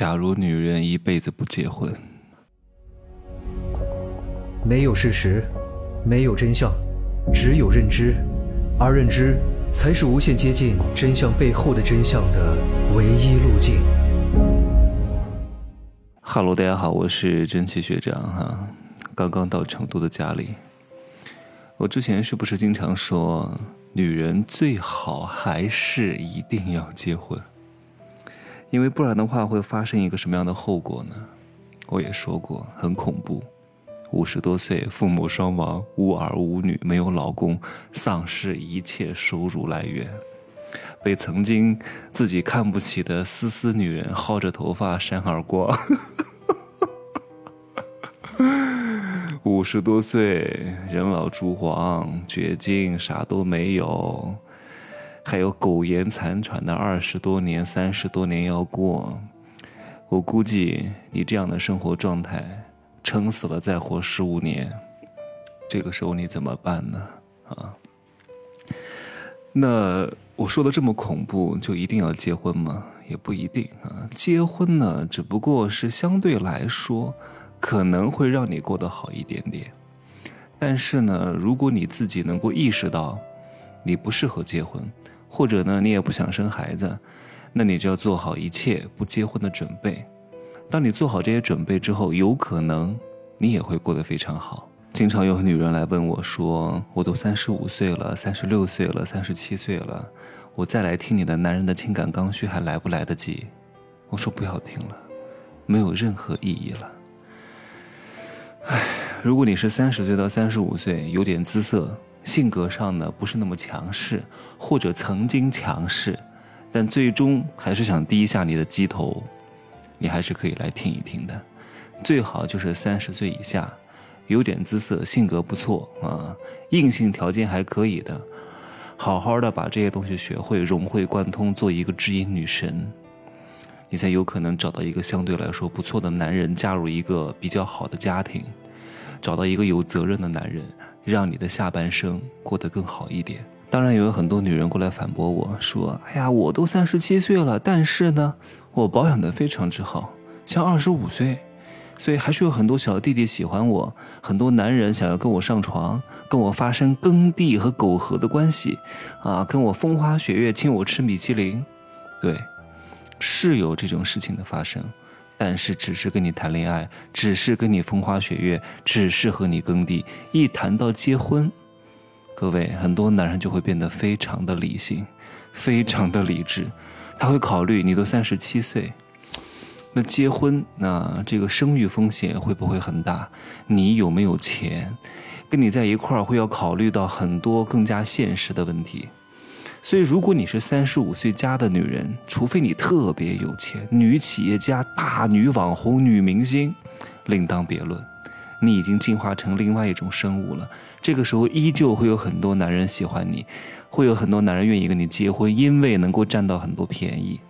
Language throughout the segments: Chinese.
假如女人一辈子不结婚，没有事实，没有真相，只有认知，而认知才是无限接近真相背后的真相的唯一路径。哈喽，大家好，我是真气学长哈，刚刚到成都的家里。我之前是不是经常说，女人最好还是一定要结婚？因为不然的话，会发生一个什么样的后果呢？我也说过，很恐怖。五十多岁，父母双亡，无儿无女，没有老公，丧失一切收入来源，被曾经自己看不起的丝丝女人薅着头发扇耳光。五十多岁，人老珠黄，绝经，啥都没有。还有苟延残喘的二十多年、三十多年要过，我估计你这样的生活状态，撑死了再活十五年，这个时候你怎么办呢？啊？那我说的这么恐怖，就一定要结婚吗？也不一定啊。结婚呢，只不过是相对来说，可能会让你过得好一点点。但是呢，如果你自己能够意识到，你不适合结婚。或者呢，你也不想生孩子，那你就要做好一切不结婚的准备。当你做好这些准备之后，有可能你也会过得非常好。经常有女人来问我说：“我都三十五岁了，三十六岁了，三十七岁了，我再来听你的男人的情感刚需还来不来得及？”我说：“不要听了，没有任何意义了。”唉，如果你是三十岁到三十五岁，有点姿色。性格上呢不是那么强势，或者曾经强势，但最终还是想低下你的鸡头，你还是可以来听一听的。最好就是三十岁以下，有点姿色，性格不错啊，硬性条件还可以的，好好的把这些东西学会，融会贯通，做一个知音女神，你才有可能找到一个相对来说不错的男人，加入一个比较好的家庭，找到一个有责任的男人。让你的下半生过得更好一点。当然，也有很多女人过来反驳我说：“哎呀，我都三十七岁了，但是呢，我保养的非常之好，像二十五岁，所以还是有很多小弟弟喜欢我，很多男人想要跟我上床，跟我发生耕地和苟合的关系，啊，跟我风花雪月，请我吃米其林，对，是有这种事情的发生。”但是只是跟你谈恋爱，只是跟你风花雪月，只是和你耕地。一谈到结婚，各位很多男人就会变得非常的理性，非常的理智。他会考虑你都三十七岁，那结婚那这个生育风险会不会很大？你有没有钱？跟你在一块儿会要考虑到很多更加现实的问题。所以，如果你是三十五岁加的女人，除非你特别有钱，女企业家、大女网红、女明星，另当别论。你已经进化成另外一种生物了。这个时候，依旧会有很多男人喜欢你，会有很多男人愿意跟你结婚，因为能够占到很多便宜。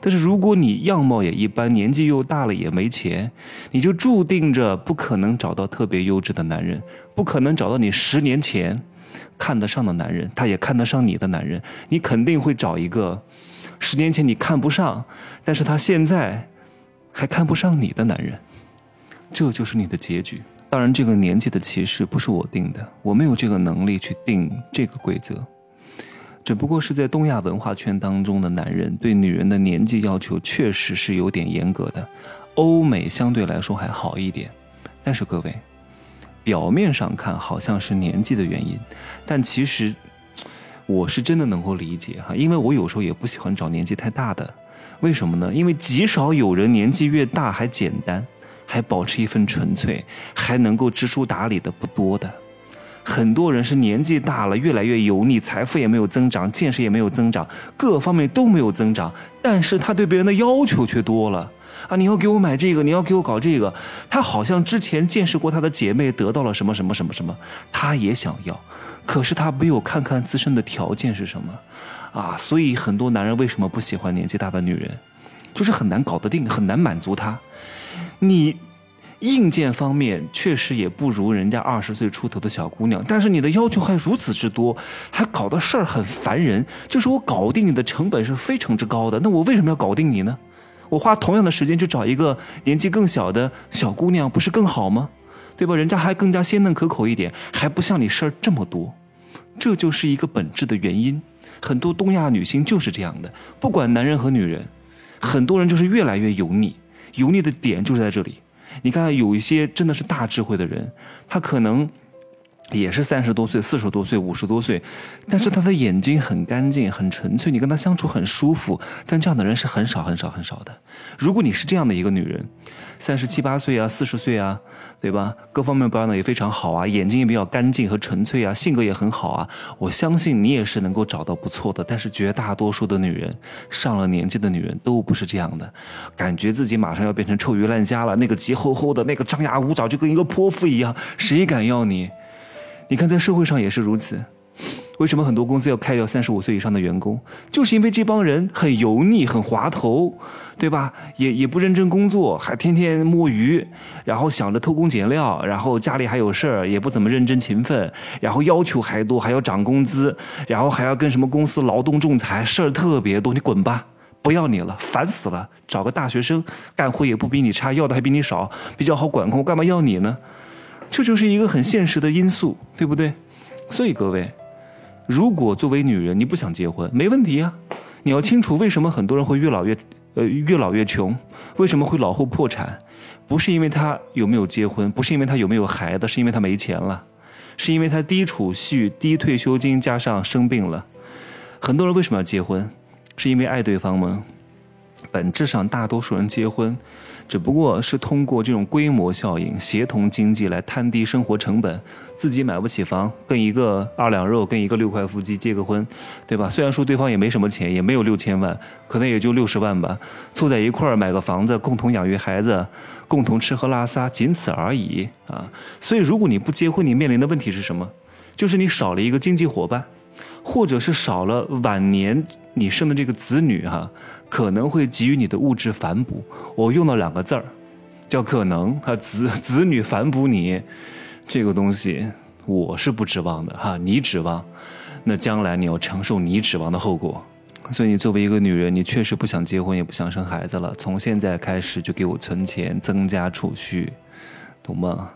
但是，如果你样貌也一般，年纪又大了，也没钱，你就注定着不可能找到特别优质的男人，不可能找到你十年前。看得上的男人，他也看得上你的男人，你肯定会找一个十年前你看不上，但是他现在还看不上你的男人，这就是你的结局。当然，这个年纪的歧视不是我定的，我没有这个能力去定这个规则，只不过是在东亚文化圈当中的男人对女人的年纪要求确实是有点严格的，欧美相对来说还好一点，但是各位。表面上看好像是年纪的原因，但其实我是真的能够理解哈，因为我有时候也不喜欢找年纪太大的，为什么呢？因为极少有人年纪越大还简单，还保持一份纯粹，还能够知书达理的不多的，很多人是年纪大了越来越油腻，财富也没有增长，见识也没有增长，各方面都没有增长，但是他对别人的要求却多了。啊！你要给我买这个，你要给我搞这个。他好像之前见识过他的姐妹得到了什么什么什么什么，他也想要，可是他没有看看自身的条件是什么，啊！所以很多男人为什么不喜欢年纪大的女人，就是很难搞得定，很难满足他。你硬件方面确实也不如人家二十岁出头的小姑娘，但是你的要求还如此之多，还搞的事儿很烦人。就是我搞定你的成本是非常之高的，那我为什么要搞定你呢？我花同样的时间去找一个年纪更小的小姑娘，不是更好吗？对吧？人家还更加鲜嫩可口一点，还不像你事儿这么多。这就是一个本质的原因。很多东亚女性就是这样的，不管男人和女人，很多人就是越来越油腻。油腻的点就是在这里。你看，有一些真的是大智慧的人，他可能。也是三十多岁、四十多岁、五十多岁，但是他的眼睛很干净、很纯粹，你跟他相处很舒服。但这样的人是很少、很少、很少的。如果你是这样的一个女人，三十七八岁啊、四十岁啊，对吧？各方面保养的也非常好啊，眼睛也比较干净和纯粹啊，性格也很好啊。我相信你也是能够找到不错的。但是绝大多数的女人，上了年纪的女人都不是这样的，感觉自己马上要变成臭鱼烂虾了，那个急吼吼的，那个张牙舞爪，就跟一个泼妇一样，谁敢要你？你看，在社会上也是如此。为什么很多公司要开掉三十五岁以上的员工？就是因为这帮人很油腻、很滑头，对吧？也也不认真工作，还天天摸鱼，然后想着偷工减料，然后家里还有事儿，也不怎么认真勤奋，然后要求还多，还要涨工资，然后还要跟什么公司劳动仲裁，事儿特别多。你滚吧，不要你了，烦死了！找个大学生，干活也不比你差，要的还比你少，比较好管控，干嘛要你呢？这就是一个很现实的因素，对不对？所以各位，如果作为女人你不想结婚，没问题啊。你要清楚为什么很多人会越老越，呃，越老越穷，为什么会老后破产？不是因为他有没有结婚，不是因为他有没有孩子，是因为他没钱了，是因为他低储蓄、低退休金加上生病了。很多人为什么要结婚？是因为爱对方吗？本质上，大多数人结婚。只不过是通过这种规模效应、协同经济来摊低生活成本，自己买不起房，跟一个二两肉、跟一个六块腹肌结个婚，对吧？虽然说对方也没什么钱，也没有六千万，可能也就六十万吧，凑在一块儿买个房子，共同养育孩子，共同吃喝拉撒，仅此而已啊！所以，如果你不结婚，你面临的问题是什么？就是你少了一个经济伙伴，或者是少了晚年你生的这个子女哈。可能会给予你的物质反哺，我用了两个字儿，叫可能哈子子女反哺你，这个东西我是不指望的哈，你指望，那将来你要承受你指望的后果，所以你作为一个女人，你确实不想结婚，也不想生孩子了，从现在开始就给我存钱，增加储蓄，懂吗？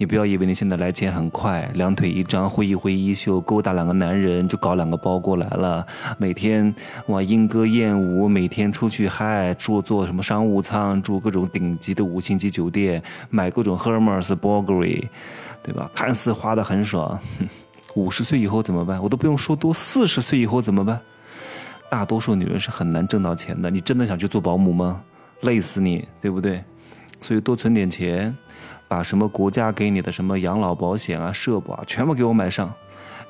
你不要以为你现在来钱很快，两腿一张，挥一挥衣袖，勾搭两个男人就搞两个包过来了。每天哇莺歌燕舞，每天出去嗨，住坐什么商务舱，住各种顶级的五星级酒店，买各种 Hermes、Bulgari，对吧？看似花的很爽。五十岁以后怎么办？我都不用说多，四十岁以后怎么办？大多数女人是很难挣到钱的。你真的想去做保姆吗？累死你，对不对？所以多存点钱。把什么国家给你的什么养老保险啊、社保啊，全部给我买上，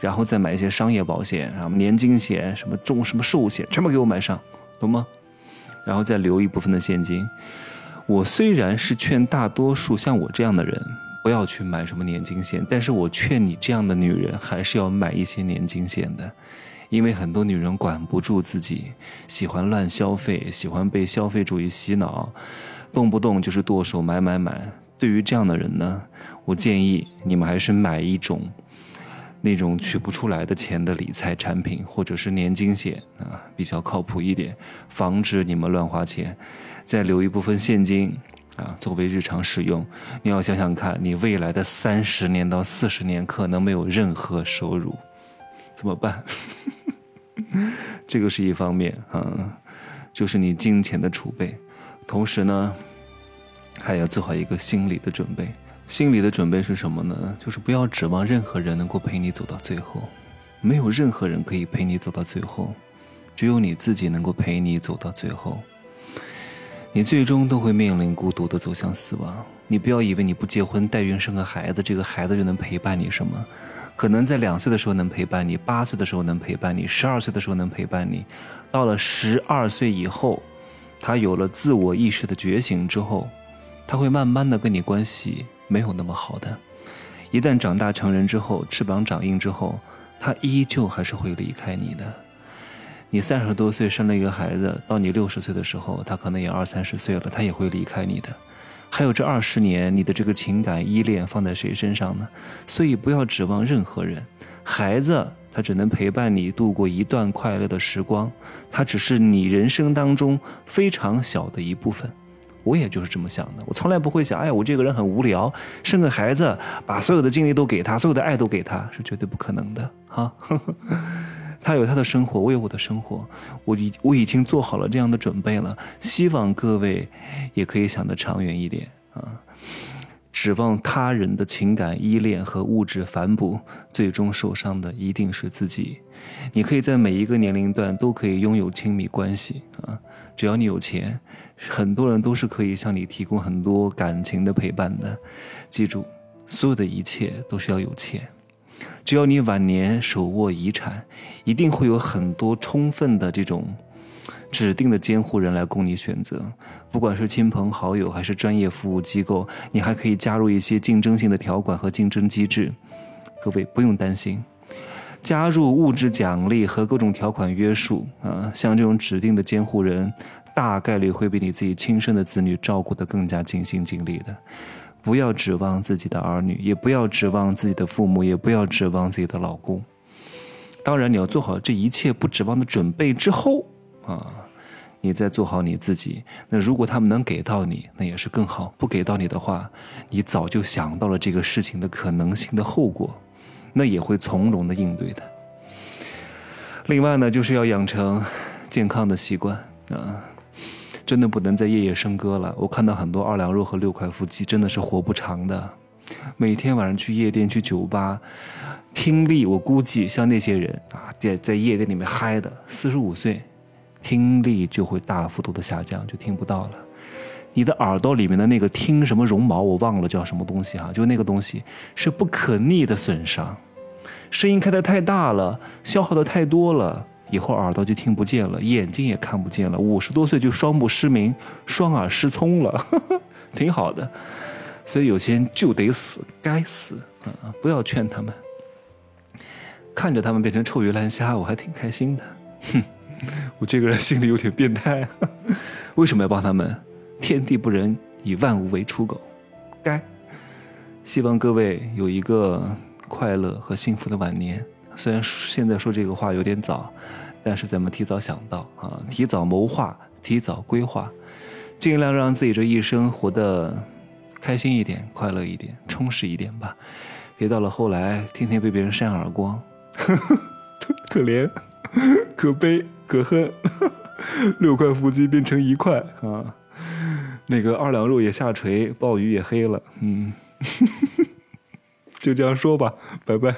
然后再买一些商业保险啊、年金险、什么重什么寿险，全部给我买上，懂吗？然后再留一部分的现金。我虽然是劝大多数像我这样的人不要去买什么年金险，但是我劝你这样的女人还是要买一些年金险的，因为很多女人管不住自己，喜欢乱消费，喜欢被消费主义洗脑，动不动就是剁手买买买。对于这样的人呢，我建议你们还是买一种那种取不出来的钱的理财产品，或者是年金险啊，比较靠谱一点，防止你们乱花钱。再留一部分现金啊，作为日常使用。你要想想看，你未来的三十年到四十年可能没有任何收入，怎么办？这个是一方面啊，就是你金钱的储备。同时呢。还要做好一个心理的准备。心理的准备是什么呢？就是不要指望任何人能够陪你走到最后，没有任何人可以陪你走到最后，只有你自己能够陪你走到最后。你最终都会面临孤独的走向死亡。你不要以为你不结婚，代孕生个孩子，这个孩子就能陪伴你什么？可能在两岁的时候能陪伴你，八岁的时候能陪伴你，十二岁的时候能陪伴你，到了十二岁以后，他有了自我意识的觉醒之后。他会慢慢的跟你关系没有那么好的，一旦长大成人之后，翅膀长硬之后，他依旧还是会离开你的。你三十多岁生了一个孩子，到你六十岁的时候，他可能也二三十岁了，他也会离开你的。还有这二十年，你的这个情感依恋放在谁身上呢？所以不要指望任何人。孩子他只能陪伴你度过一段快乐的时光，他只是你人生当中非常小的一部分。我也就是这么想的，我从来不会想，哎，我这个人很无聊，生个孩子，把所有的精力都给他，所有的爱都给他，是绝对不可能的哈。他有他的生活，我有我的生活，我已我已经做好了这样的准备了。希望各位也可以想得长远一点啊。指望他人的情感依恋和物质反哺，最终受伤的一定是自己。你可以在每一个年龄段都可以拥有亲密关系啊，只要你有钱，很多人都是可以向你提供很多感情的陪伴的。记住，所有的一切都是要有钱。只要你晚年手握遗产，一定会有很多充分的这种。指定的监护人来供你选择，不管是亲朋好友还是专业服务机构，你还可以加入一些竞争性的条款和竞争机制。各位不用担心，加入物质奖励和各种条款约束啊，像这种指定的监护人，大概率会比你自己亲生的子女照顾得更加尽心尽力的。不要指望自己的儿女，也不要指望自己的父母，也不要指望自己的老公。当然，你要做好这一切不指望的准备之后。啊，你再做好你自己。那如果他们能给到你，那也是更好；不给到你的话，你早就想到了这个事情的可能性的后果，那也会从容的应对的。另外呢，就是要养成健康的习惯啊，真的不能再夜夜笙歌了。我看到很多二两肉和六块腹肌真的是活不长的，每天晚上去夜店、去酒吧，听力我估计像那些人啊，在在夜店里面嗨的，四十五岁。听力就会大幅度的下降，就听不到了。你的耳朵里面的那个听什么绒毛，我忘了叫什么东西哈，就那个东西是不可逆的损伤。声音开得太大了，消耗的太多了，以后耳朵就听不见了，眼睛也看不见了。五十多岁就双目失明、双耳失聪了，挺好的。所以有些人就得死，该死啊！不要劝他们，看着他们变成臭鱼烂虾，我还挺开心的。哼。我这个人心里有点变态，为什么要帮他们？天地不仁，以万物为刍狗，该。希望各位有一个快乐和幸福的晚年。虽然现在说这个话有点早，但是咱们提早想到啊，提早谋划，提早规划，尽量让自己这一生活得开心一点、快乐一点、充实一点吧。别到了后来，天天被别人扇耳光，可怜，可悲。可恨，六块腹肌变成一块啊！那个二两肉也下垂，鲍鱼也黑了，嗯，就这样说吧，拜拜。